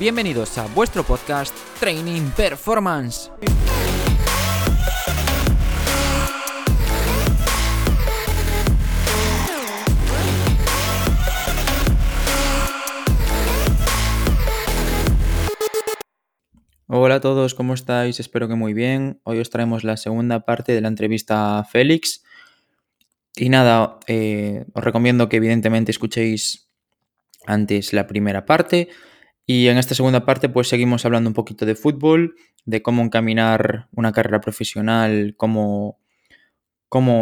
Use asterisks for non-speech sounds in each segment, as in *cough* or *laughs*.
Bienvenidos a vuestro podcast Training Performance. Hola a todos, ¿cómo estáis? Espero que muy bien. Hoy os traemos la segunda parte de la entrevista a Félix. Y nada, eh, os recomiendo que evidentemente escuchéis antes la primera parte. Y en esta segunda parte pues seguimos hablando un poquito de fútbol, de cómo encaminar una carrera profesional como,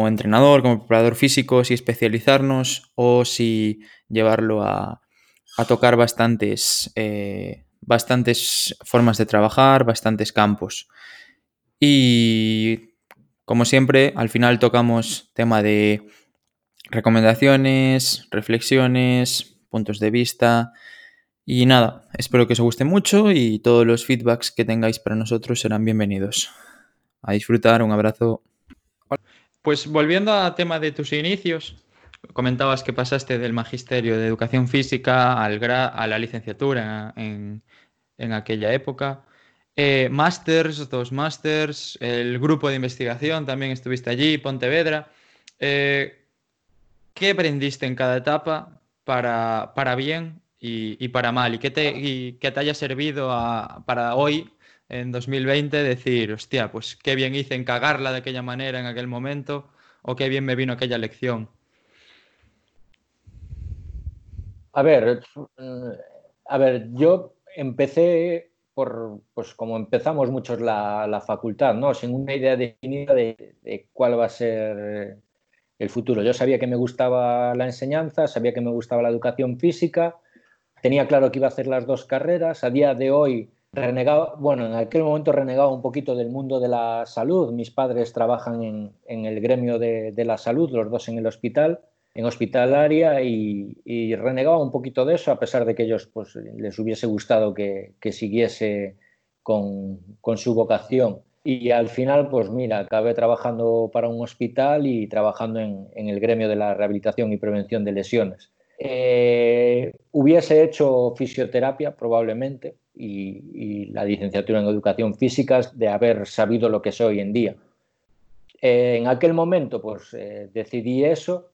entrenador, como preparador físico, si especializarnos o si llevarlo a, a tocar bastantes... Eh, bastantes formas de trabajar, bastantes campos. Y como siempre, al final tocamos tema de recomendaciones, reflexiones, puntos de vista. Y nada, espero que os guste mucho y todos los feedbacks que tengáis para nosotros serán bienvenidos. A disfrutar, un abrazo. Pues volviendo al tema de tus inicios, comentabas que pasaste del magisterio de educación física al a la licenciatura en, en aquella época. Eh, masters, dos masters, el grupo de investigación también estuviste allí, Pontevedra. Eh, ¿Qué aprendiste en cada etapa para, para bien y, para mal? ¿Y qué te, te haya servido para hoy, en 2020, decir, hostia, pues qué bien hice en cagarla de aquella manera en aquel momento o qué bien me vino aquella lección? A ver, eh, a ver, yo empecé por, pues como empezamos muchos la, facultad, ¿no? Sin una idea definida de, cuál va a ser el futuro. Yo sabía que me gustaba la enseñanza, sabía que me gustaba la educación física, tenía claro que iba a hacer las dos carreras. A día de hoy renegaba, bueno, en aquel momento renegaba un poquito del mundo de la salud. Mis padres trabajan en, el gremio de, la salud, los dos en el hospital en hospitalaria y, renegaba un poquito de eso, a pesar de que ellos pues, les hubiese gustado que, siguiese con, su vocación. Y al final, pues mira, acabé trabajando para un hospital y trabajando en, el gremio de la rehabilitación y prevención de lesiones. Eh, hubiese hecho fisioterapia probablemente y, la licenciatura en educación física de haber sabido lo que soy hoy en día. En aquel momento, pues eh, decidí eso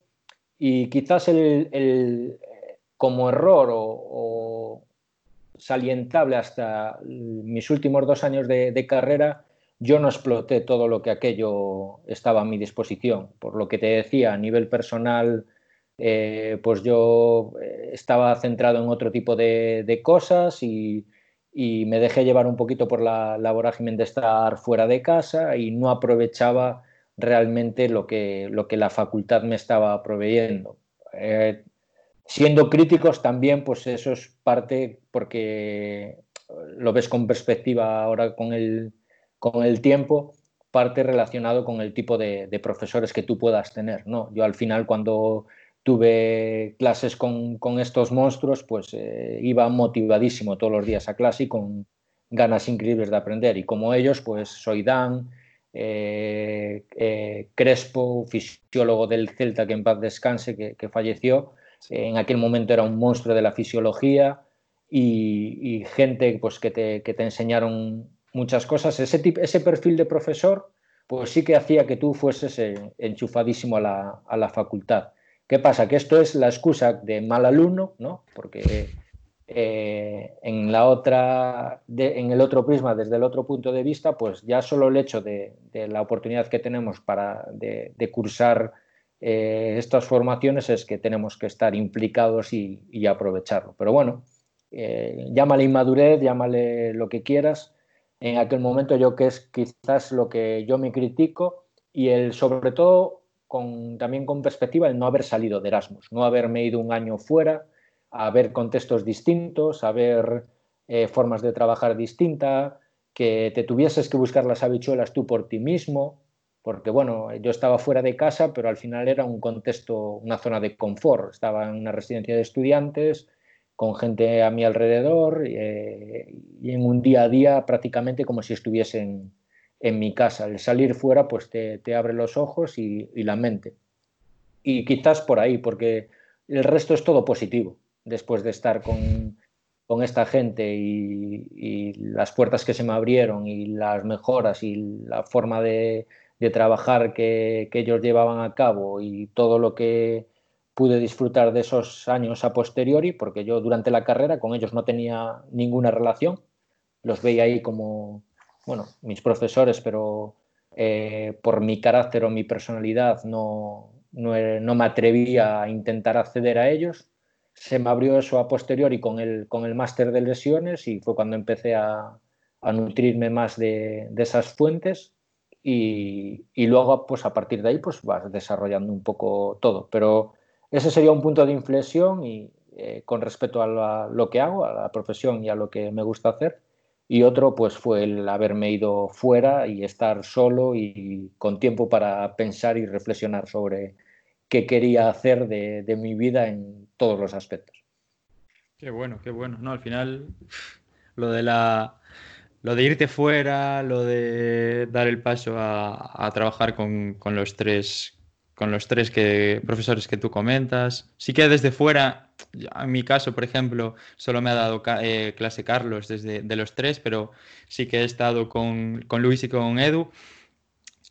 y quizás el, como error o, salientable hasta mis últimos dos años de, carrera, yo no exploté todo lo que aquello estaba a mi disposición. Por lo que te decía, a nivel personal, eh, pues yo eh, estaba centrado en otro tipo de, cosas y, me dejé llevar un poquito por la, la vorágine de estar fuera de casa y no aprovechaba realmente lo que, lo que la facultad me estaba proveyendo. Eh, siendo críticos también, pues eso es parte porque lo ves con perspectiva ahora con el, con el tiempo, parte relacionado con el tipo de, profesores que tú puedas tener. ¿no? Yo al final cuando tuve clases con, estos monstruos, pues eh, iba motivadísimo todos los días a clase y con ganas increíbles de aprender. Y como ellos, pues soy Dan, eh, eh, Crespo, fisiólogo del Celta que en paz descanse, que, falleció. En aquel momento era un monstruo de la fisiología y, gente pues, que, te, enseñaron muchas cosas. Ese, ese perfil de profesor pues sí que hacía que tú fueses eh, enchufadísimo a la, a la facultad. ¿Qué pasa? Que esto es la excusa de mal alumno, ¿no? Porque eh, en, la otra, en el otro prisma, desde el otro punto de vista, pues ya solo el hecho de, la oportunidad que tenemos para, de, cursar eh, estas formaciones es que tenemos que estar implicados y, aprovecharlo. Pero bueno, eh, llámale inmadurez, llámale lo que quieras. En aquel momento yo que es quizás lo que yo me critico y el sobre todo con, también con perspectiva el no haber salido de Erasmus, no haberme ido un año fuera, a ver contextos distintos, a ver eh, formas de trabajar distintas, que te tuvieses que buscar las habichuelas tú por ti mismo, porque bueno, yo estaba fuera de casa, pero al final era un contexto, una zona de confort. Estaba en una residencia de estudiantes, con gente a mi alrededor eh, y en un día a día prácticamente como si estuviese en, mi casa. El salir fuera pues te, abre los ojos y la mente. Y quizás por ahí, porque el resto es todo positivo después de estar con, con esta gente y, las puertas que se me abrieron y las mejoras y la forma de, trabajar que, ellos llevaban a cabo y todo lo que pude disfrutar de esos años a posteriori, porque yo durante la carrera con ellos no tenía ninguna relación, los veía ahí como, bueno, mis profesores, pero eh, por mi carácter o mi personalidad no, no, me atrevía a intentar acceder a ellos. Se me abrió eso a posteriori con el, con el máster de lesiones y fue cuando empecé a, nutrirme más de, esas fuentes y, luego pues a partir de ahí pues vas desarrollando un poco todo. Pero ese sería un punto de inflexión y eh, con respecto a, lo que hago, a la profesión y a lo que me gusta hacer. Y otro pues fue el haberme ido fuera y estar solo y con tiempo para pensar y reflexionar sobre qué quería hacer de, mi vida en todos los aspectos. Qué bueno, qué bueno. No, al final *sighs* lo de la lo de irte fuera, lo de dar el paso a, trabajar con, los tres con los tres que, profesores que tú comentas. Sí que desde fuera, en mi caso, por ejemplo, solo me ha dado eh, clase Carlos desde de los tres, pero sí que he estado con, con Luis y con Edu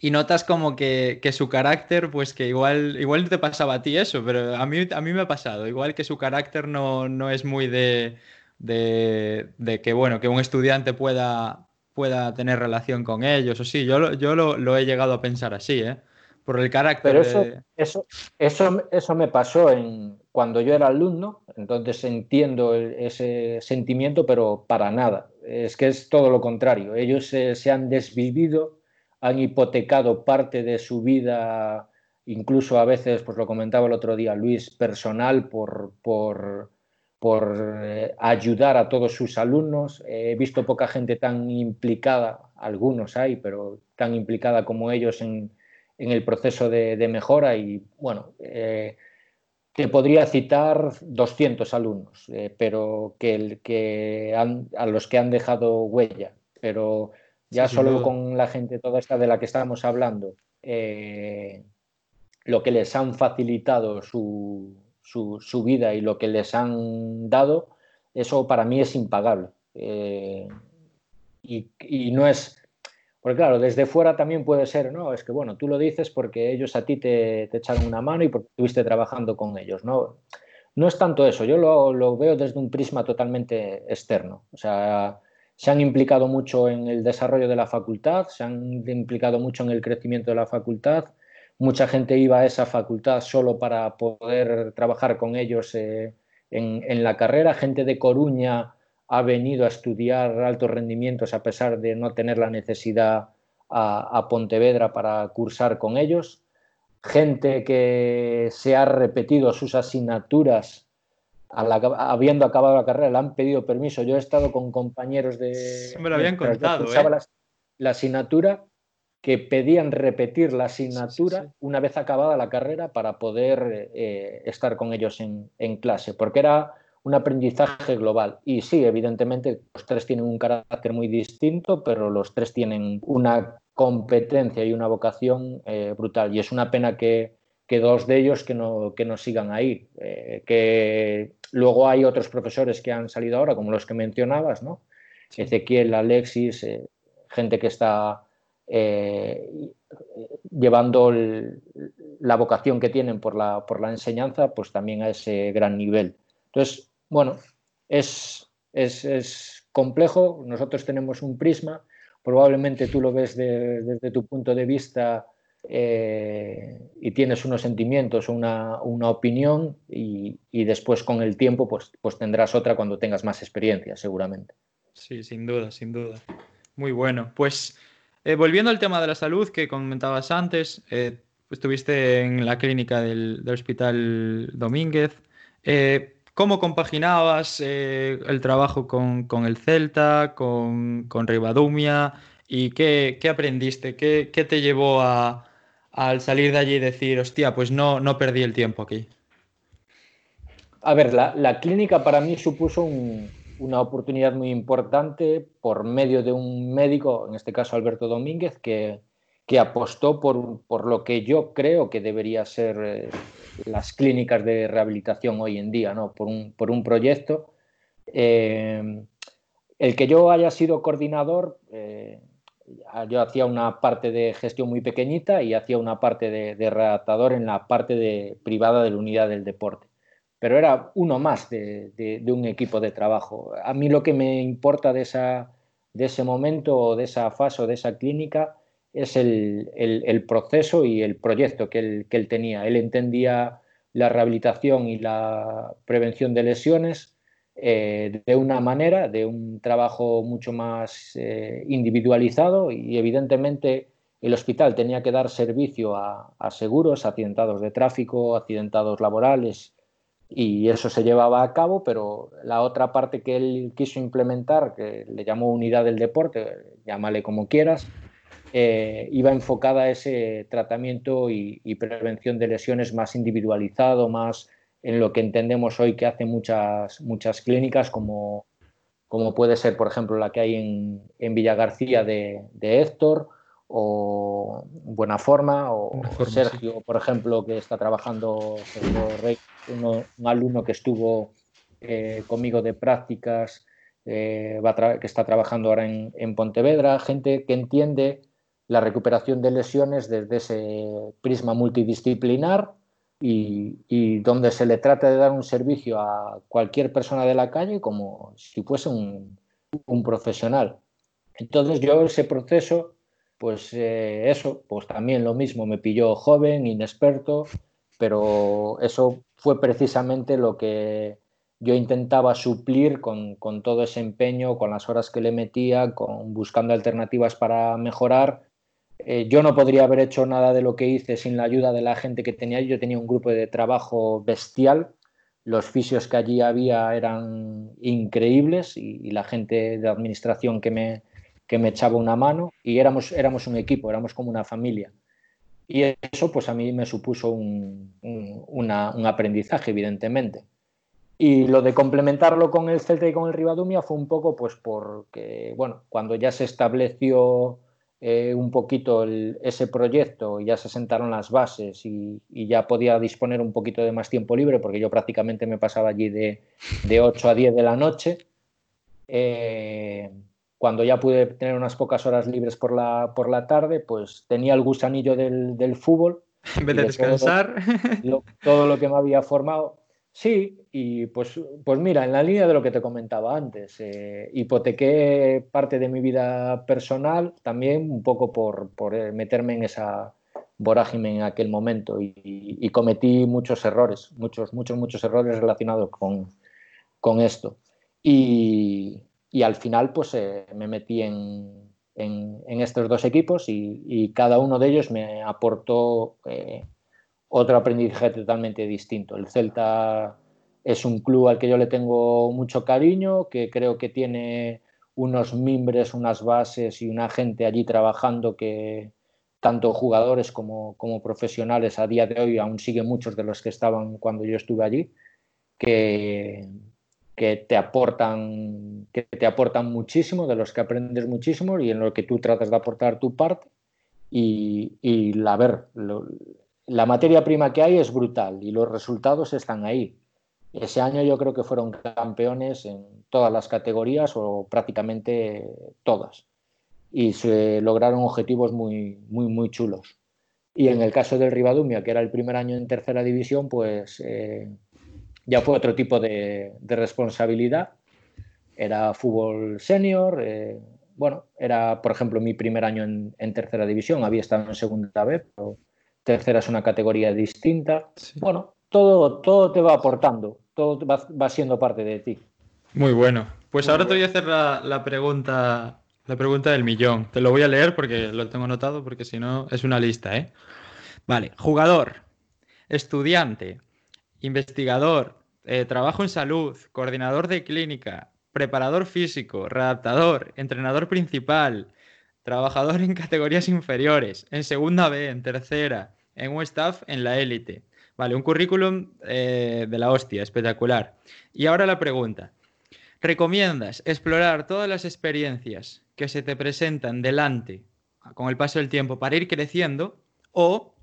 y notas como que, su carácter, pues que igual, igual te pasaba a ti eso, pero a mí, a mí me ha pasado, igual que su carácter no, no es muy de, de, que, bueno, que un estudiante pueda, pueda tener relación con ellos, o sí, yo, yo lo, he llegado a pensar así, ¿eh? Por el carácter. Pero eso, eso, eso, eso me pasó en, cuando yo era alumno, entonces entiendo ese sentimiento, pero para nada. Es que es todo lo contrario. Ellos se han desvivido han hipotecado parte de su vida, incluso a veces, pues lo comentaba el otro día Luis, personal por, por, eh, ayudar a todos sus alumnos. he visto poca gente tan implicada, algunos hay, pero tan implicada como ellos en, el proceso de, mejora y bueno, eh, te podría citar 200 alumnos, eh, pero que, que a los que han dejado huella, pero ya solo con la gente toda esta de la que estábamos hablando, eh, lo que les han facilitado su, su, vida y lo que les han dado, eso para mí es impagable. Eh, y, no es, porque claro, desde fuera también puede ser, no, es que bueno, tú lo dices porque ellos a ti te, te echaron una mano y porque estuviste trabajando con ellos, ¿no? No es tanto eso, yo lo, lo veo desde un prisma totalmente externo. O sea, se han implicado mucho en el desarrollo de la facultad, se han implicado mucho en el crecimiento de la facultad. Mucha gente iba a esa facultad solo para poder trabajar con ellos eh, en, la carrera. Gente de Coruña ha venido a estudiar altos rendimientos a pesar de no tener la necesidad a Pontevedra para cursar con ellos. Gente que se ha repetido sus asignaturas habiendo acabado la carrera, le han pedido permiso. Yo he estado con compañeros de... me lo habían contado. ¿eh? La, asignatura que pedían repetir la asignatura una vez acabada la carrera para poder eh, estar con ellos en, clase, porque era un aprendizaje global. Y sí, evidentemente los tres tienen un carácter muy distinto, pero los tres tienen una competencia y una vocación eh, brutal. Y es una pena que, que dos de ellos que no, que no sigan ahí. Eh, que luego hay otros profesores que han salido ahora, como los que mencionabas, ¿no? Ezequiel, Alexis, eh, gente que está llevando la vocación que tienen por la, por la enseñanza, pues también a ese gran nivel. Entonces, bueno, es, es, es complejo, nosotros tenemos un prisma, probablemente tú lo ves desde tu punto de vista eh, y tienes unos sentimientos, una, una opinión y, y, después con el tiempo pues, pues tendrás otra cuando tengas más experiencia, seguramente. Sí, sin duda, sin duda. Muy bueno. Pues eh, volviendo al tema de la salud que comentabas antes, eh, estuviste en la clínica del, del Hospital Domínguez. ¿Cómo compaginabas el trabajo con, con, el Celta, con, con Rivadumia? ¿Y qué, qué aprendiste? ¿Qué, ¿Qué, te llevó a, al salir de allí y decir, hostia, pues no, no perdí el tiempo aquí? A ver, la, clínica para mí supuso una oportunidad muy importante por medio de un médico, en este caso Alberto Domínguez, que, que apostó por, por, lo que yo creo que debería ser eh, las clínicas de rehabilitación hoy en día, ¿no? por, un, por un proyecto Eh, el que yo haya sido coordinador, eh, yo hacía una parte de gestión muy pequeñita y hacía una parte de, redactador en la parte de, privada de la unidad del deporte. Pero era uno más de, un equipo de trabajo. A mí lo que me importa de, esa, de ese momento, de esa fase o de esa clínica, es el, proceso y el proyecto que él, que él, tenía. Él entendía la rehabilitación y la prevención de lesiones eh, de una manera, de un trabajo mucho más eh, individualizado y evidentemente el hospital tenía que dar servicio a, seguros, accidentados de tráfico, accidentados laborales y eso se llevaba a cabo, pero la otra parte que él quiso implementar, que le llamó unidad del deporte, llámale como quieras, eh, iba enfocada a ese tratamiento y, prevención de lesiones más individualizado, más en lo que entendemos hoy que hacen muchas, muchas clínicas, como, como puede ser, por ejemplo, la que hay en, en Villa García de, Héctor, o Buena Forma, o Sergio, por ejemplo, que está trabajando, un alumno que estuvo eh, conmigo de prácticas, eh, que está trabajando ahora en, en Pontevedra, gente que entiende la recuperación de lesiones desde ese prisma multidisciplinar y, donde se le trata de dar un servicio a cualquier persona de la calle como si fuese un, profesional. Entonces yo ese proceso, pues eh, eso, pues también lo mismo, me pilló joven, inexperto, pero eso fue precisamente lo que yo intentaba suplir con, con, todo ese empeño, con las horas que le metía, con buscando alternativas para mejorar eh, yo no podría haber hecho nada de lo que hice sin la ayuda de la gente que tenía. Yo tenía un grupo de trabajo bestial. Los fisios que allí había eran increíbles y, la gente de administración que me, que me echaba una mano. Y éramos, éramos un equipo, éramos como una familia. Y eso pues a mí me supuso un, un aprendizaje, evidentemente. Y lo de complementarlo con el Celta y con el Ribadumia fue un poco pues porque, bueno, cuando ya se estableció eh, un poquito ese proyecto, ya se sentaron las bases y, ya podía disponer un poquito de más tiempo libre, porque yo prácticamente me pasaba allí de, de 8 a 10 de la noche. Eh, cuando ya pude tener unas pocas horas libres por la, por la tarde, pues tenía el gusanillo del, del fútbol. *laughs* En vez de, descansar. todo lo que me había formado. Sí, y pues, pues mira, en la línea de lo que te comentaba antes, eh, hipotequé parte de mi vida personal también un poco por, eh, meterme en esa vorágine en aquel momento y, cometí muchos errores, muchos, muchos, muchos errores relacionados con, esto. Y, al final pues eh, me metí en, estos dos equipos y, cada uno de ellos me aportó otro aprendizaje totalmente distinto. El Celta es un club al que yo le tengo mucho cariño, que creo que tiene unos mimbres, unas bases y una gente allí trabajando que tanto jugadores como, profesionales a día de hoy aún siguen muchos de los que estaban cuando yo estuve allí, que, que te aportan que te aportan muchísimo, de los que aprendes muchísimo y en lo que tú tratas de aportar tu parte y la ver, la materia prima que hay es brutal y los resultados están ahí. Ese año yo creo que fueron campeones en todas las categorías o prácticamente todas. Y se lograron objetivos muy, muy, muy chulos. Y en el caso del Ribadumia, que era el primer año en tercera división, pues eh, ya fue otro tipo de, responsabilidad. Era fútbol senior. Eh, bueno, era, por ejemplo, mi primer año en, en tercera división. Había estado en segunda vez, pero tercera es una categoría distinta. Bueno, todo, todo te va aportando, todo va, siendo parte de ti. Muy bueno. Pues ahora te voy a hacer la, pregunta, la pregunta del millón. Te lo voy a leer porque lo tengo anotado, porque si no es una lista, ¿eh? Vale, jugador, estudiante, investigador, eh, trabajo en salud, coordinador de clínica, preparador físico, redactador, entrenador principal, trabajador en categorías inferiores, en segunda B, en tercera, en un staff en la élite. Vale, un currículum eh, de la hostia, espectacular. Y ahora la pregunta. ¿Recomiendas explorar todas las experiencias que se te presentan delante con el paso del tiempo para ir creciendo o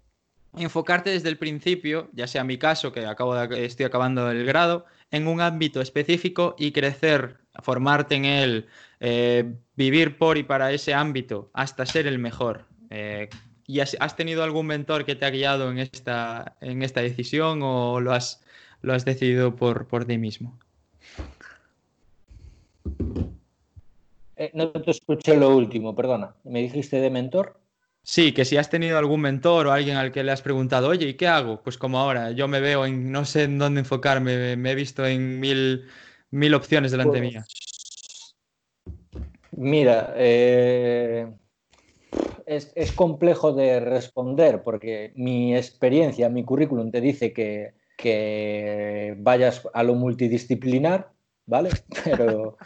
enfocarte desde el principio, ya sea mi caso, que acabo de, estoy acabando el grado, en un ámbito específico y crecer, formarte en él, eh, vivir por y para ese ámbito hasta ser el mejor. Eh, ¿Y has, tenido algún mentor que te ha guiado en esta, en esta decisión o lo has, lo has decidido por, por ti mismo? Eh, no te escuché lo último, perdona. ¿Me dijiste de mentor? Sí, que si has tenido algún mentor o alguien al que le has preguntado, oye, ¿y qué hago? Pues como ahora, yo me veo en, no sé en dónde enfocarme, me he visto en mil, mil opciones delante pues, mía. Mira, eh, es, complejo de responder porque mi experiencia, mi currículum te dice que, vayas a lo multidisciplinar, ¿vale? *laughs* Pero,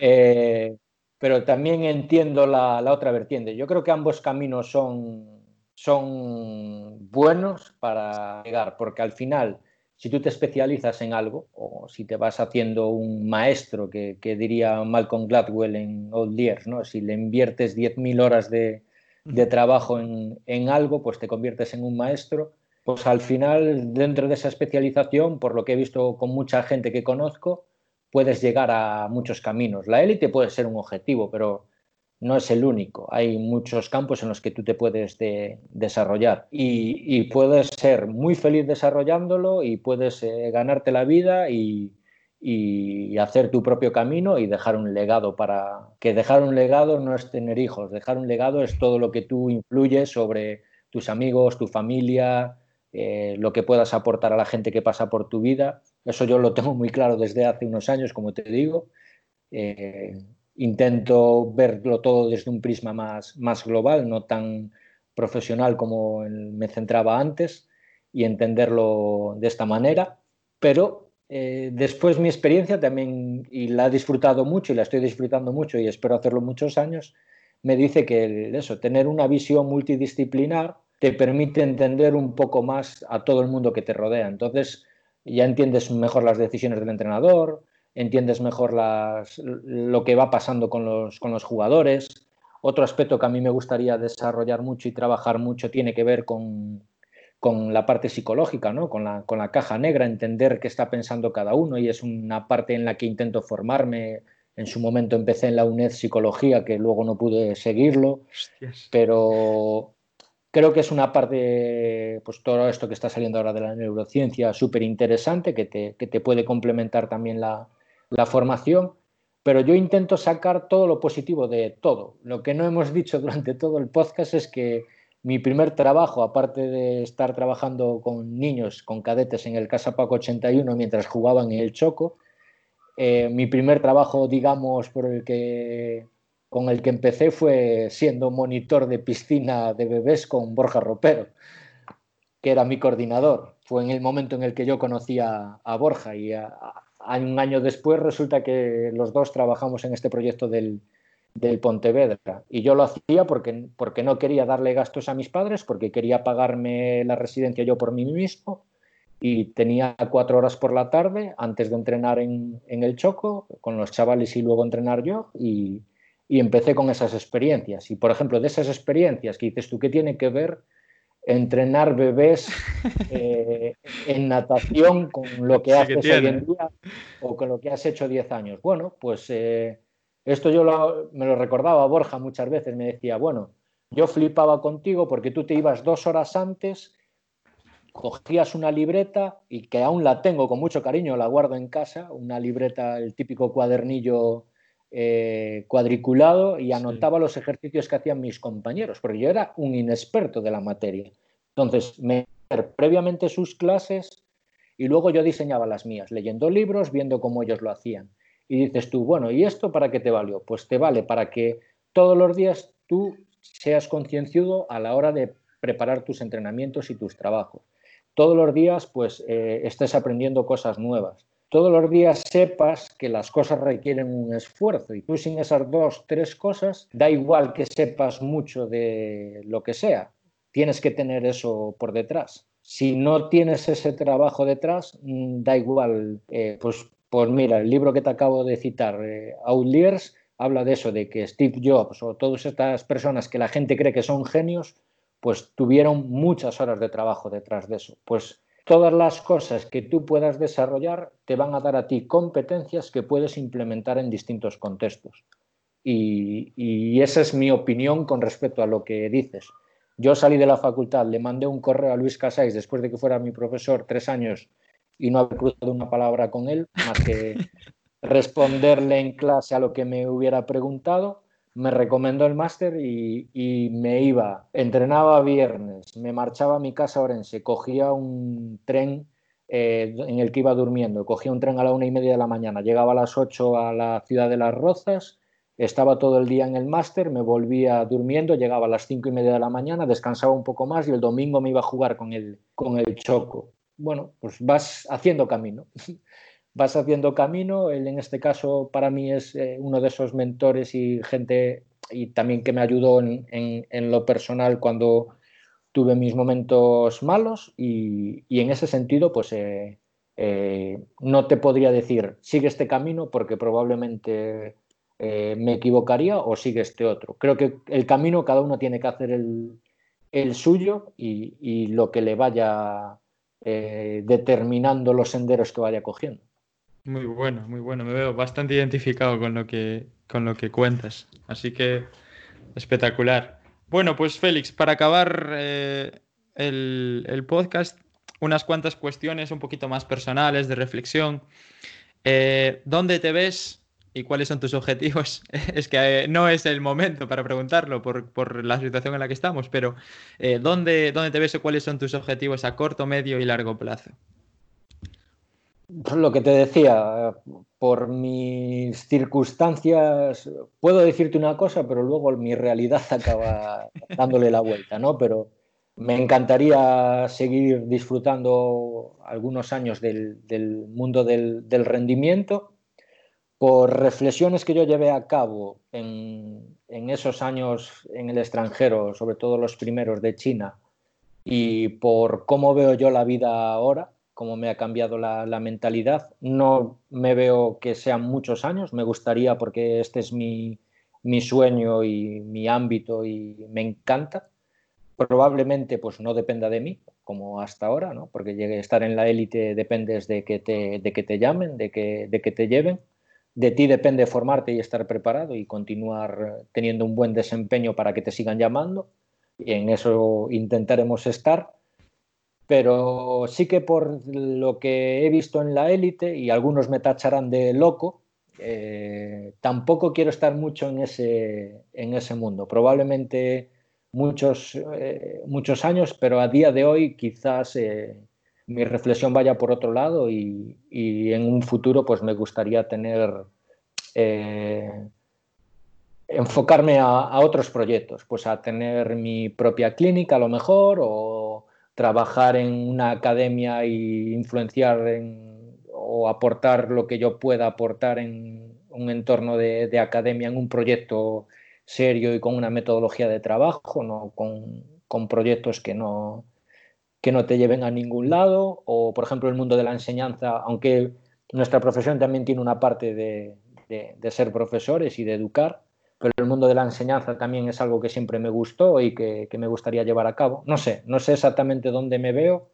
eh, pero también entiendo la, otra vertiente. Yo creo que ambos caminos son, son buenos para llegar, porque al final, si tú te especializas en algo, o si te vas haciendo un maestro, que, diría Malcolm Gladwell en Old Years, ¿no? si le inviertes 10.000 horas de, trabajo en, en, algo, pues te conviertes en un maestro. Pues al final, dentro de esa especialización, por lo que he visto con mucha gente que conozco, puedes llegar a muchos caminos. La élite puede ser un objetivo, pero no es el único. Hay muchos campos en los que tú te puedes desarrollar y, puedes ser muy feliz desarrollándolo y puedes eh, ganarte la vida y, hacer tu propio camino y dejar un legado para que dejar un legado no es tener hijos, dejar un legado es todo lo que tú influyes sobre tus amigos, tu familia, eh, lo que puedas aportar a la gente que pasa por tu vida eso yo lo tengo muy claro desde hace unos años, como te digo. Eh, intento verlo todo desde un prisma más, más global, no tan profesional como me centraba antes, y entenderlo de esta manera. Pero eh, después mi experiencia también, y la he disfrutado mucho y la estoy disfrutando mucho y espero hacerlo muchos años, me dice que eso, tener una visión multidisciplinar te permite entender un poco más a todo el mundo que te rodea. Entonces, ya entiendes mejor las decisiones del entrenador, entiendes mejor lo que va pasando con los, con los jugadores. Otro aspecto que a mí me gustaría desarrollar mucho y trabajar mucho tiene que ver con, la parte psicológica, ¿no? con, la, con la caja negra, entender qué está pensando cada uno y es una parte en la que intento formarme. En su momento empecé en la UNED Psicología, que luego no pude seguirlo, pero Creo que es una parte, pues todo esto que está saliendo ahora de la neurociencia, súper interesante, que te, puede complementar también la, formación, pero yo intento sacar todo lo positivo de todo. Lo que no hemos dicho *laughs* durante todo el podcast es que mi primer trabajo, aparte de estar trabajando con niños, con cadetes en el Casa Paco 81 mientras jugaban en el Choco, eh, mi primer trabajo, digamos, por el que con el que empecé fue siendo monitor de piscina de bebés con Borja Ropero, que era mi coordinador. Fue en el momento en el que yo conocía a Borja y un año después resulta que los dos trabajamos en este proyecto del, Pontevedra. Y yo lo hacía porque, porque no quería darle gastos a mis padres, porque quería pagarme la residencia yo por mí mismo. Y tenía cuatro horas por la tarde antes de entrenar en, en el Choco con los chavales y luego entrenar yo. Y, y empecé con esas experiencias. Y, por ejemplo, de esas experiencias que dices tú, ¿qué tiene que ver entrenar bebés *laughs* eh, en natación con lo que haces hoy en día o con lo que has hecho 10 años? Bueno, pues eh, esto yo me lo recordaba Borja muchas veces, me decía, bueno, yo flipaba contigo porque tú te ibas dos horas antes, cogías una libreta y que aún la tengo con mucho cariño, la guardo en casa, una libreta, el típico cuadernillo eh, cuadriculado y anotaba los ejercicios que hacían mis compañeros, porque yo era un inexperto de la materia. Entonces, me previamente sus clases y luego yo diseñaba las mías, leyendo libros, viendo cómo ellos lo hacían. Y dices tú, bueno, ¿y esto para qué te valió? Pues te vale para que todos los días tú seas concienciudo a la hora de preparar tus entrenamientos y tus trabajos. Todos los días, pues, eh, estés aprendiendo cosas nuevas todos los días sepas que las cosas requieren un esfuerzo y tú sin esas dos, tres cosas, da igual que sepas mucho de lo que sea, tienes que tener eso por detrás. Si no tienes ese trabajo detrás, mm, da igual. Eh, pues, pues mira, el libro que te acabo de citar, eh, Outliers, habla de eso, de que Steve Jobs o todas estas personas que la gente cree que son genios, pues tuvieron muchas horas de trabajo detrás de eso. Pues todas las cosas que tú puedas desarrollar te van a dar a ti competencias que puedes implementar en distintos contextos. Y, esa es mi opinión con respecto a lo que dices. Yo salí de la facultad, le mandé un correo a Luis Casais después de que fuera mi profesor tres años y no haber cruzado una palabra con él, más que *laughs* responderle en clase a lo que me hubiera preguntado. Me recomendó el máster y, me iba, entrenaba viernes, me marchaba a mi casa orense, cogía un tren eh, en el que iba durmiendo, cogía un tren a la una y media de la mañana, llegaba a las ocho a la ciudad de Las Rozas, estaba todo el día en el máster, me volvía durmiendo, llegaba a las cinco y media de la mañana, descansaba un poco más y el domingo me iba a jugar con el, con el Choco. Bueno, pues vas haciendo camino. *laughs* vas haciendo camino. Él en este caso para mí es eh, uno de esos mentores y gente y también que me ayudó en, en, lo personal cuando tuve mis momentos malos y, y en ese sentido pues eh, eh, no te podría decir sigue este camino porque probablemente eh, me equivocaría o sigue este otro. Creo que el camino cada uno tiene que hacer el, suyo y, lo que le vaya determinando los senderos que vaya cogiendo. Muy bueno, muy bueno. Me veo bastante identificado con lo que, con lo que cuentas. Así que espectacular. Bueno, pues Félix, para acabar eh, el, el, podcast, unas cuantas cuestiones un poquito más personales, de reflexión. ¿Dónde te ves y cuáles son tus objetivos. *laughs* es que eh, no es el momento para preguntarlo por, la situación en la que estamos, pero eh, ¿dónde, ¿dónde, te ves o cuáles son tus objetivos a corto, medio y largo plazo? Lo que te decía, por mis circunstancias, puedo decirte una cosa, pero luego mi realidad *laughs* acaba dándole la vuelta, ¿no? Pero me encantaría seguir disfrutando algunos años del, mundo del, del rendimiento por reflexiones que yo llevé a cabo en, esos años en el extranjero, sobre todo los primeros de China, y por cómo veo yo la vida ahora, cómo me ha cambiado la, mentalidad, no me veo que sean muchos años, me gustaría porque este es mi, sueño y mi ámbito y me encanta. Probablemente pues no dependa de mí, como hasta ahora, ¿no? porque llegue a estar en la élite dependes de que te, llamen, de que, de que te lleven de ti depende formarte y estar preparado y continuar teniendo un buen desempeño para que te sigan llamando. Y en eso intentaremos estar. Pero sí que por lo que he visto en la élite, y algunos me tacharán de loco, eh, tampoco quiero estar mucho en ese, en ese mundo. Probablemente muchos, eh, muchos años, pero a día de hoy quizás eh, mi reflexión vaya por otro lado y, en un futuro pues me gustaría tener enfocarme a, otros proyectos, pues a tener mi propia clínica a lo mejor o trabajar en una academia e influenciar o aportar lo que yo pueda aportar en un entorno de, academia, en un proyecto serio y con una metodología de trabajo, no con proyectos que no, que no te lleven a ningún lado, o por ejemplo el mundo de la enseñanza, aunque nuestra profesión también tiene una parte de, ser profesores y de educar, pero el mundo de la enseñanza también es algo que siempre me gustó y que, me gustaría llevar a cabo. No sé, no sé exactamente dónde me veo,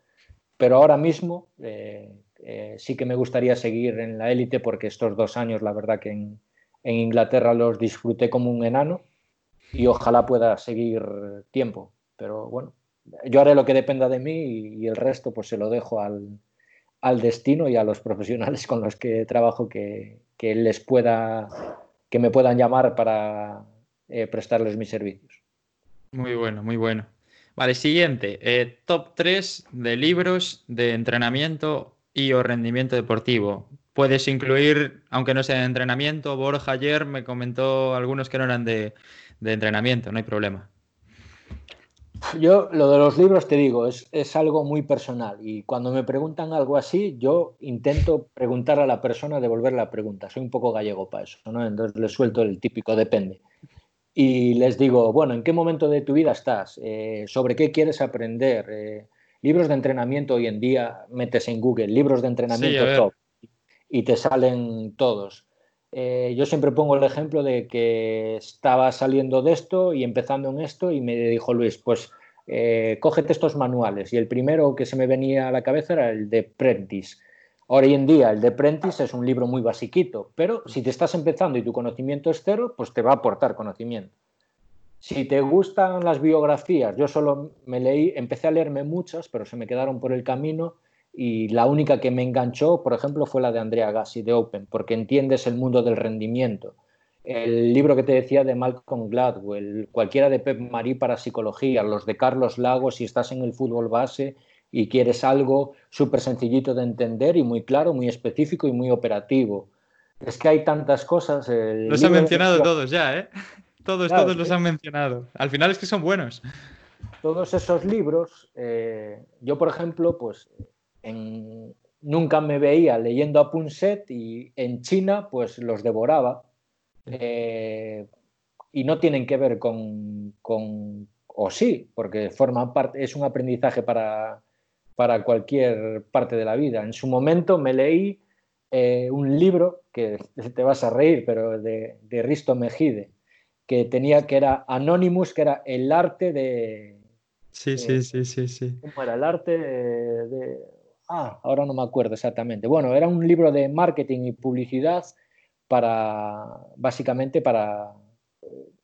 pero ahora mismo eh, eh, sí que me gustaría seguir en la élite porque estos dos años, la verdad que en, en Inglaterra los disfruté como un enano y ojalá pueda seguir tiempo. Pero bueno, yo haré lo que dependa de mí y, el resto pues se lo dejo al, destino y a los profesionales con los que trabajo que, les pueda que me puedan llamar para eh, prestarles mis servicios. Muy bueno, muy bueno. Vale, siguiente. Eh, top 3 de libros de entrenamiento y o rendimiento deportivo. Puedes incluir, aunque no sea de entrenamiento, Borja ayer me comentó algunos que no eran de entrenamiento, no hay problema. Yo lo de los libros te digo, es, es, algo muy personal y cuando me preguntan algo así, yo intento preguntar a la persona, devolver la pregunta. Soy un poco gallego para eso, ¿no? Entonces les suelto el típico depende. Y les digo, bueno, ¿en qué momento de tu vida estás? Eh, ¿Sobre qué quieres aprender? Eh, libros de entrenamiento hoy en día, metes en Google, libros de entrenamiento top y te salen todos. Eh, yo siempre pongo el ejemplo de que estaba saliendo de esto y empezando en esto y me dijo Luis, pues eh, cógete estos manuales. Y el primero que se me venía a la cabeza era el de Prentice. Hoy en día el de Prentice es un libro muy basiquito, pero si te estás empezando y tu conocimiento es cero, pues te va a aportar conocimiento. Si te gustan las biografías, yo solo me leí, empecé a leerme muchas, pero se me quedaron por el camino y la única que me enganchó, por ejemplo, fue la de Andrea Gassi, de Open, porque entiendes el mundo del rendimiento. El libro que te decía de Malcolm Gladwell, cualquiera de Pep Marí para psicología, los de Carlos Lagos si estás en el fútbol base y quieres algo súper sencillito de entender y muy claro, muy específico y muy operativo. Es que hay tantas cosas. los han mencionado todos ya, ¿eh? Todos, todos los han mencionado. Al final es que son buenos. Todos esos libros, eh, yo por ejemplo, pues nunca me veía leyendo a Punset y en China pues los devoraba. Eh, y no tienen que ver con, o sí, porque forman parte, es un aprendizaje para, para cualquier parte de la vida. En su momento me leí eh, un libro, que *laughs* te vas a reír, pero de, de Risto Mejide, que tenía que era Anonymous, que era el arte de... Sí, sí, sí, sí, sí. ¿Cómo era? El arte de, Ah, ahora no me acuerdo exactamente. Bueno, era un libro de marketing y publicidad para, básicamente para,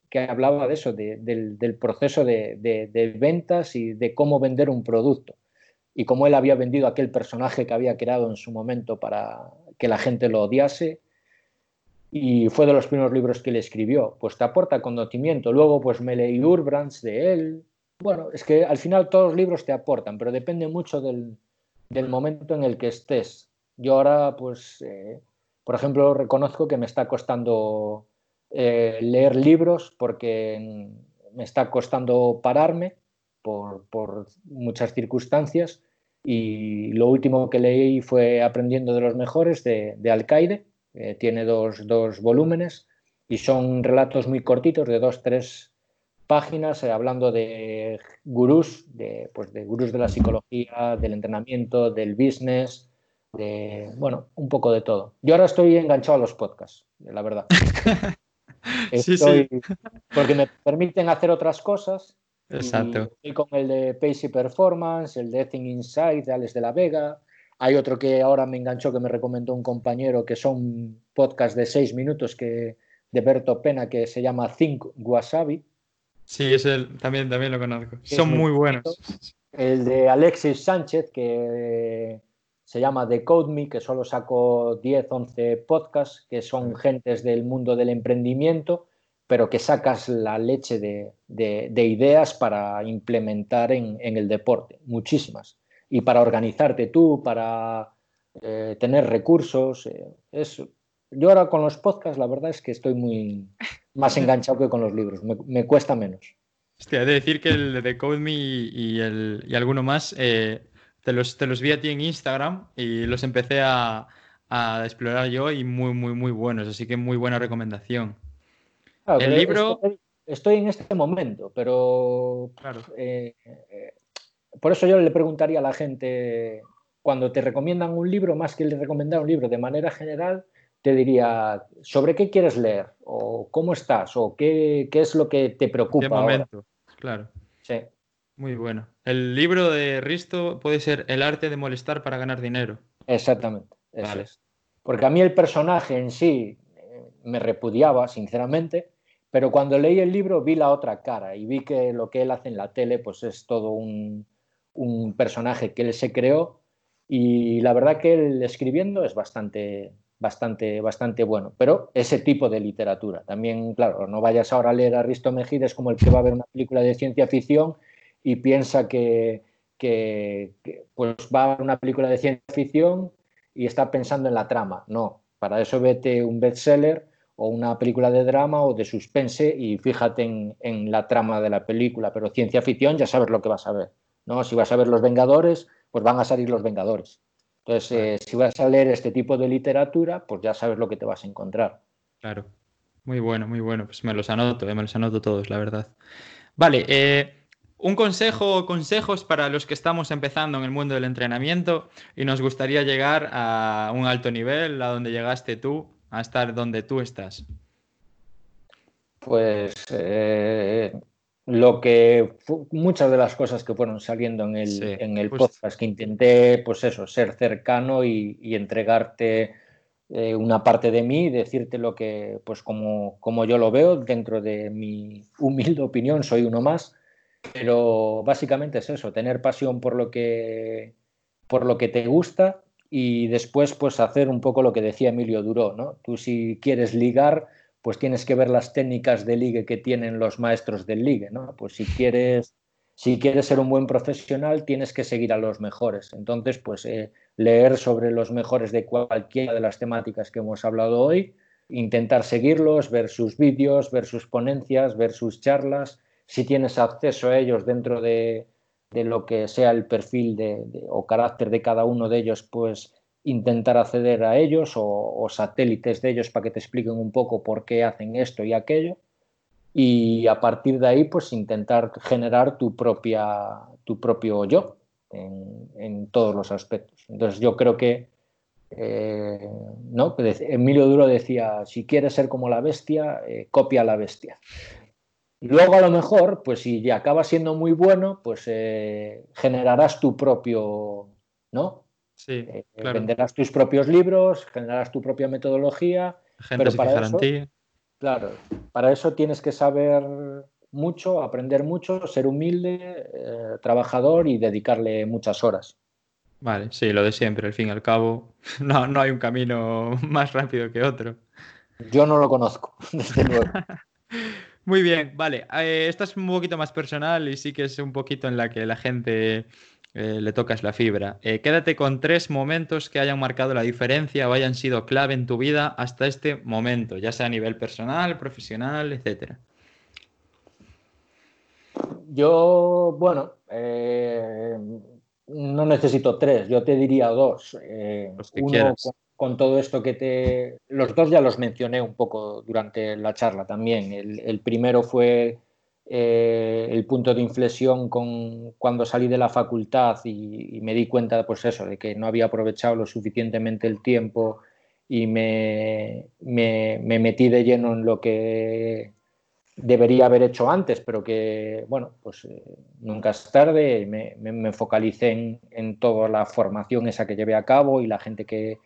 que hablaba de eso, del, proceso de, de, ventas y de cómo vender un producto. Y cómo él había vendido aquel personaje que había creado en su momento para que la gente lo odiase y fue de los primeros libros que le escribió. Pues te aporta conocimiento. Luego pues me leí Urbrands de él. Bueno, es que al final todos los libros te aportan, pero depende mucho del, del momento en el que estés. Yo ahora pues, eh, por ejemplo, reconozco que me está costando eh, leer libros porque me está costando pararme por, por muchas circunstancias y lo último que leí fue Aprendiendo de los Mejores de, de Alcaide eh, tiene dos, dos, volúmenes y son relatos muy cortitos de dos, tres páginas, eh, hablando de gurús, de, pues de gurús de la psicología, del entrenamiento, del business, de, bueno, un poco de todo. Yo ahora estoy enganchado a los podcasts, la verdad. *laughs* sí, sí. Porque me permiten hacer otras cosas. Exacto. Estoy con el de Pace Performance, el de Ethic Insight de Alex de la Vega, hay otro que ahora me enganchó que me recomendó un compañero que son podcast de seis minutos que, de Berto Pena que se llama Think Wasabi. Sí, es el, también, también lo conozco. son muy buenos. El de Alexis Sánchez que se llama The Code Me, que solo sacó 10, 11 podcasts, que son gentes del mundo del emprendimiento, pero que sacas la leche de, de, ideas para implementar en, en el deporte. Muchísimas y para organizarte tú, para eh, tener recursos. Eh, es, yo ahora con los podcasts la verdad es que estoy muy más *laughs* enganchado que con los libros, me, cuesta menos. Hostia, he de decir que el de Code Me y, el, y alguno más eh, te, los, te los vi a ti en Instagram y los empecé a, a explorar yo y muy, muy, muy buenos, así que muy buena recomendación. el libro... Estoy, en este momento, pero claro por eso yo le preguntaría a la gente, cuando te recomiendan un libro, más que le recomendar un libro de manera general, te diría, ¿sobre qué quieres leer? ¿O cómo estás? ¿O qué, es lo que te preocupa? ¿Qué momento? Claro. Sí. Muy bueno. El libro de Risto puede ser El arte de molestar para ganar dinero. Exactamente. es. Porque a mí el personaje en sí eh, me repudiaba, sinceramente, pero cuando leí el libro vi la otra cara y vi que lo que él hace en la tele pues es todo un, un personaje que él se creó y la verdad que él escribiendo es bastante, bastante, bastante bueno. Pero ese tipo de literatura. También, claro, no vayas ahora a leer a Risto Mejides como el que va a ver una película de ciencia ficción y piensa que, que, pues va a ver una película de ciencia ficción y está pensando en la trama. No, para eso vete un bestseller o una película de drama o de suspense y fíjate en, en la trama de la película. Pero ciencia ficción ya sabes lo que vas a ver. ¿no? Si vas a ver Los Vengadores, pues van a salir Los Vengadores. Entonces, eh, si vas a leer este tipo de literatura, pues ya sabes lo que te vas a encontrar. Claro. Muy bueno, muy bueno. Pues me los anoto, eh, me los anoto todos, la verdad. Vale, eh, un consejo o consejos para los que estamos empezando en el mundo del entrenamiento y nos gustaría llegar a un alto nivel, a donde llegaste tú, a estar donde tú estás. Pues lo que muchas de las cosas que fueron saliendo en el, en el podcast que intenté, pues eso, ser cercano y, entregarte eh, una parte de mí, decirte lo que, pues como, como yo lo veo, dentro de mi humilde opinión, soy uno más, pero básicamente es eso, tener pasión por lo que, por lo que te gusta y después pues hacer un poco lo que decía Emilio Duró, ¿no? Tú si quieres ligar, pues tienes que ver las técnicas de ligue que tienen los maestros del ligue, ¿no? Pues si quieres, si quieres ser un buen profesional, tienes que seguir a los mejores. Entonces, pues eh, leer sobre los mejores de cualquiera de las temáticas que hemos hablado hoy, intentar seguirlos, ver sus vídeos, ver sus ponencias, ver sus charlas, si tienes acceso a ellos dentro de, de lo que sea el perfil de, o carácter de cada uno de ellos, pues intentar acceder a ellos o, satélites de ellos para que te expliquen un poco por qué hacen esto y aquello. Y a partir de ahí, pues intentar generar tu, propia, tu propio yo en, todos los aspectos. Entonces yo creo que eh, ¿no? Emilio Duro decía, si quieres ser como la bestia, eh, copia a la bestia. Luego a lo mejor, pues si acabas siendo muy bueno, pues eh, generarás tu propio, ¿no? Sí, eh, Venderás tus propios libros, generarás tu propia metodología. Gente pero para eso, claro, para eso tienes que saber mucho, aprender mucho, ser humilde, eh, trabajador y dedicarle muchas horas. Vale, sí, lo de siempre, al fin y al cabo, *laughs* no, no hay un camino *laughs* más rápido que otro. Yo no lo conozco, *laughs* desde luego. Muy bien, vale. Eh, esta es un poquito más personal y sí que es un poquito en la que la gente eh, le tocas la fibra. Eh, quédate con tres momentos que hayan marcado la diferencia o hayan sido clave en tu vida hasta este momento, ya sea a nivel personal, profesional, etcétera. Yo, bueno, no necesito tres, yo te diría dos. Los que quieras con todo esto que te... Los dos ya los mencioné un poco durante la charla también. El, primero fue eh, el punto de inflexión con cuando salí de la facultad y, me di cuenta, pues eso, de que no había aprovechado lo suficientemente el tiempo y me, me, metí de lleno en lo que debería haber hecho antes, pero que, bueno, pues eh, nunca es tarde. Me, me focalicé en, en toda la formación esa que llevé a cabo y la gente que,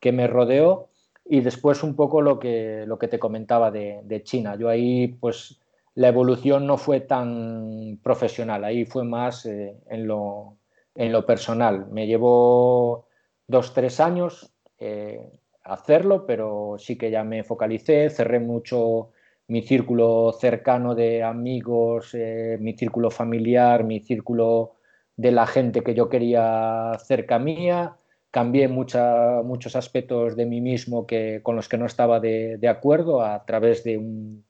que me rodeó y después un poco lo que, lo que te comentaba de, China. Yo ahí pues la evolución no fue tan profesional, ahí fue más eh, en, lo, en, lo, personal. Me llevó dos, tres años eh, hacerlo, pero sí que ya me focalicé, cerré mucho mi círculo cercano de amigos, eh, mi círculo familiar, mi círculo de la gente que yo quería cerca mía cambié muchos aspectos de mí mismo que, con los que no estaba de, acuerdo a través de un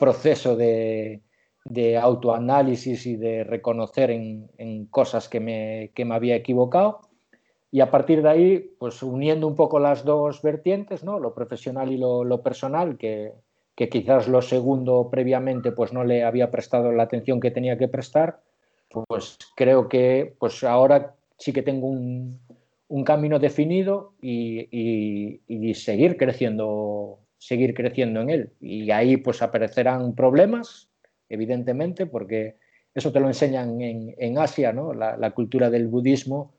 proceso de, autoanálisis y de reconocer en, cosas que me, me, había equivocado. Y a partir de ahí, pues uniendo un poco las dos vertientes, ¿no? lo profesional y lo, personal, que, que, quizás lo segundo previamente pues no le había prestado la atención que tenía que prestar, pues creo que pues ahora sí que tengo un, un camino definido y, seguir creciendo seguir creciendo en él y ahí pues aparecerán problemas evidentemente porque eso te lo enseñan en, Asia ¿no? La, cultura del budismo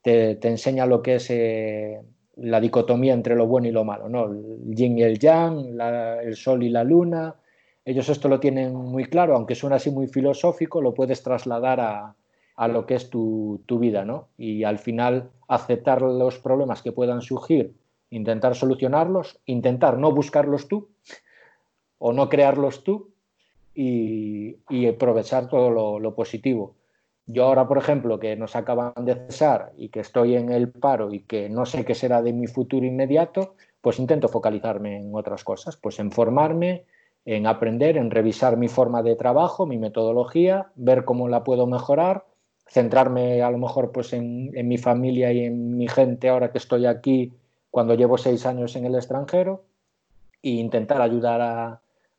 te, enseña lo que es eh, la dicotomía entre lo bueno y lo malo ¿no? el yin y el yang el sol y la luna ellos esto lo tienen muy claro aunque suena así muy filosófico lo puedes trasladar a, a lo que es tu, vida, ¿no? Y al final aceptar los problemas que puedan surgir, intentar solucionarlos, intentar no buscarlos tú o no crearlos tú y, aprovechar todo lo, positivo. Yo ahora, por ejemplo, que nos acaban de cesar y que estoy en el paro y que no sé qué será de mi futuro inmediato, pues intento focalizarme en otras cosas, pues en formarme, en aprender, en revisar mi forma de trabajo, mi metodología, ver cómo la puedo mejorar centrarme a lo mejor pues en, mi familia y en mi gente ahora que estoy aquí cuando llevo seis años en el extranjero e intentar ayudar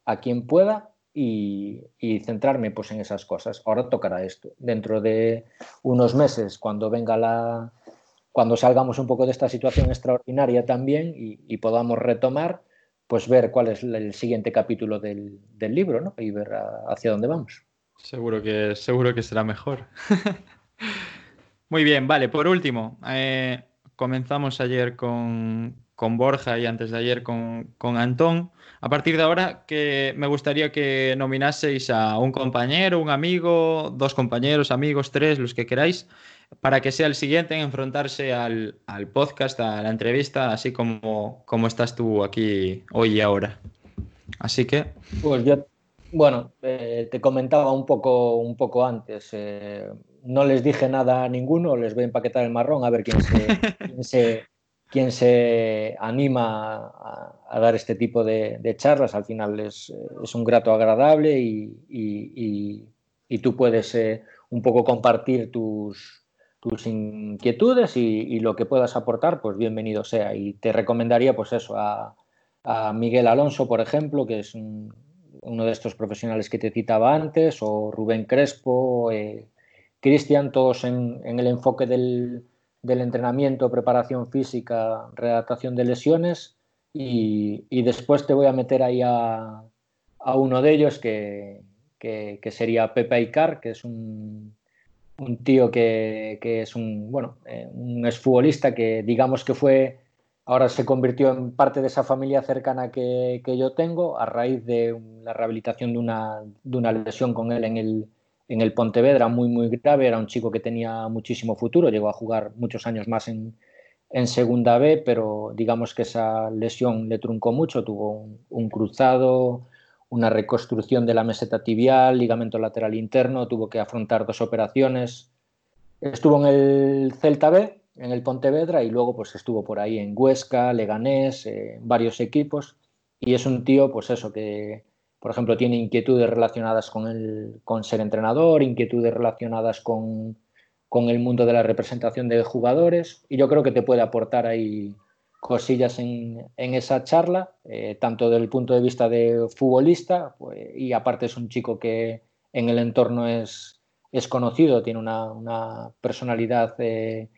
a, quien pueda y, centrarme pues en esas cosas. Ahora tocará esto. Dentro de unos meses, cuando venga la, cuando salgamos un poco de esta situación extraordinaria también y, podamos retomar, pues ver cuál es el siguiente capítulo del, libro ¿no? y ver hacia dónde vamos. Seguro que, seguro que será mejor. *laughs* Muy bien, vale, por último, eh, comenzamos ayer con, con, Borja y antes de ayer con, con, Antón. A partir de ahora, que me gustaría que nominaseis a un compañero, un amigo, dos compañeros, amigos, tres, los que queráis, para que sea el siguiente en enfrentarse al, al podcast, a la entrevista, así como, como estás tú aquí hoy y ahora. Así que. Pues yo, bueno, eh, te comentaba un poco, un poco antes. Eh, no les dije nada a ninguno, les voy a empaquetar el marrón a ver quién se, *laughs* quién se, quién se anima a, a, dar este tipo de, de charlas. Al final es, es, un grato agradable y, y, y tú puedes eh, un poco compartir tus, tus inquietudes y, lo que puedas aportar, pues bienvenido sea. Y te recomendaría, pues eso, a, a Miguel Alonso, por ejemplo, que es un, uno de estos profesionales que te citaba antes, o Rubén Crespo, eh, Cristian, todos en, el enfoque del, del, entrenamiento, preparación física, redactación de lesiones, y, y, después te voy a meter ahí a, a uno de ellos que, que, sería Pepe Icar, que es un, un tío que, que, es un, bueno, eh, un exfutbolista que digamos que fue ahora se convirtió en parte de esa familia cercana que, que yo tengo a raíz de la rehabilitación de una, de una lesión con él en el, en el, Pontevedra muy, muy grave. Era un chico que tenía muchísimo futuro, llegó a jugar muchos años más en, en Segunda B, pero digamos que esa lesión le truncó mucho. Tuvo un, cruzado, una reconstrucción de la meseta tibial, ligamento lateral interno, tuvo que afrontar dos operaciones. Estuvo en el Celta B, en el Pontevedra y luego pues estuvo por ahí en Huesca, Leganés, eh, varios equipos y es un tío pues eso que por ejemplo tiene inquietudes relacionadas con, el, con ser entrenador, inquietudes relacionadas con, con el mundo de la representación de jugadores y yo creo que te puede aportar ahí cosillas en, en esa charla, eh, tanto del punto de vista de futbolista pues, y aparte es un chico que en el entorno es, es conocido, tiene una, una personalidad eh,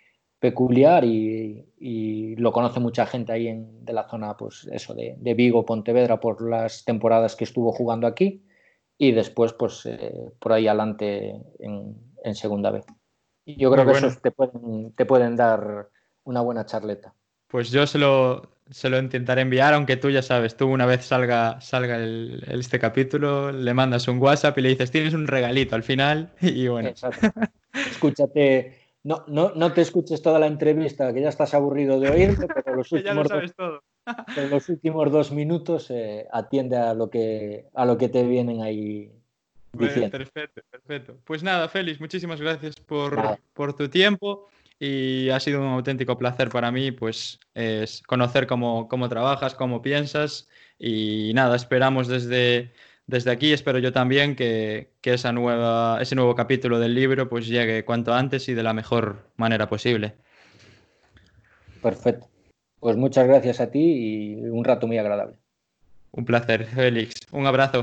peculiar y, y, lo conoce mucha gente ahí en, de la zona, pues eso, de, de, Vigo, Pontevedra, por las temporadas que estuvo jugando aquí y después, pues eh, por ahí adelante en, en, segunda. Y yo creo Muy que bueno. esos te pueden, te pueden dar una buena charleta. Pues yo se lo, se lo intentaré enviar, aunque tú ya sabes, tú una vez salga, salga el, este capítulo, le mandas un WhatsApp y le dices, tienes un regalito al final *laughs* y bueno. Exacto. Escúchate no, no, no te escuches toda la entrevista, que ya estás aburrido de oírme, pero los *laughs* últimos, dos, todo. *laughs* pero los últimos dos minutos eh, atiende a lo, que, a lo que te vienen ahí diciendo. Perfecto, perfecto. Pues nada, Félix, muchísimas gracias por, por tu tiempo y ha sido un auténtico placer para mí pues es conocer cómo, cómo trabajas, cómo piensas y nada, esperamos desde desde aquí espero yo también que, que, esa nueva, ese nuevo capítulo del libro pues llegue cuanto antes y de la mejor manera posible. Perfecto. Pues muchas gracias a ti y un rato muy agradable. Un placer, Félix. Un abrazo.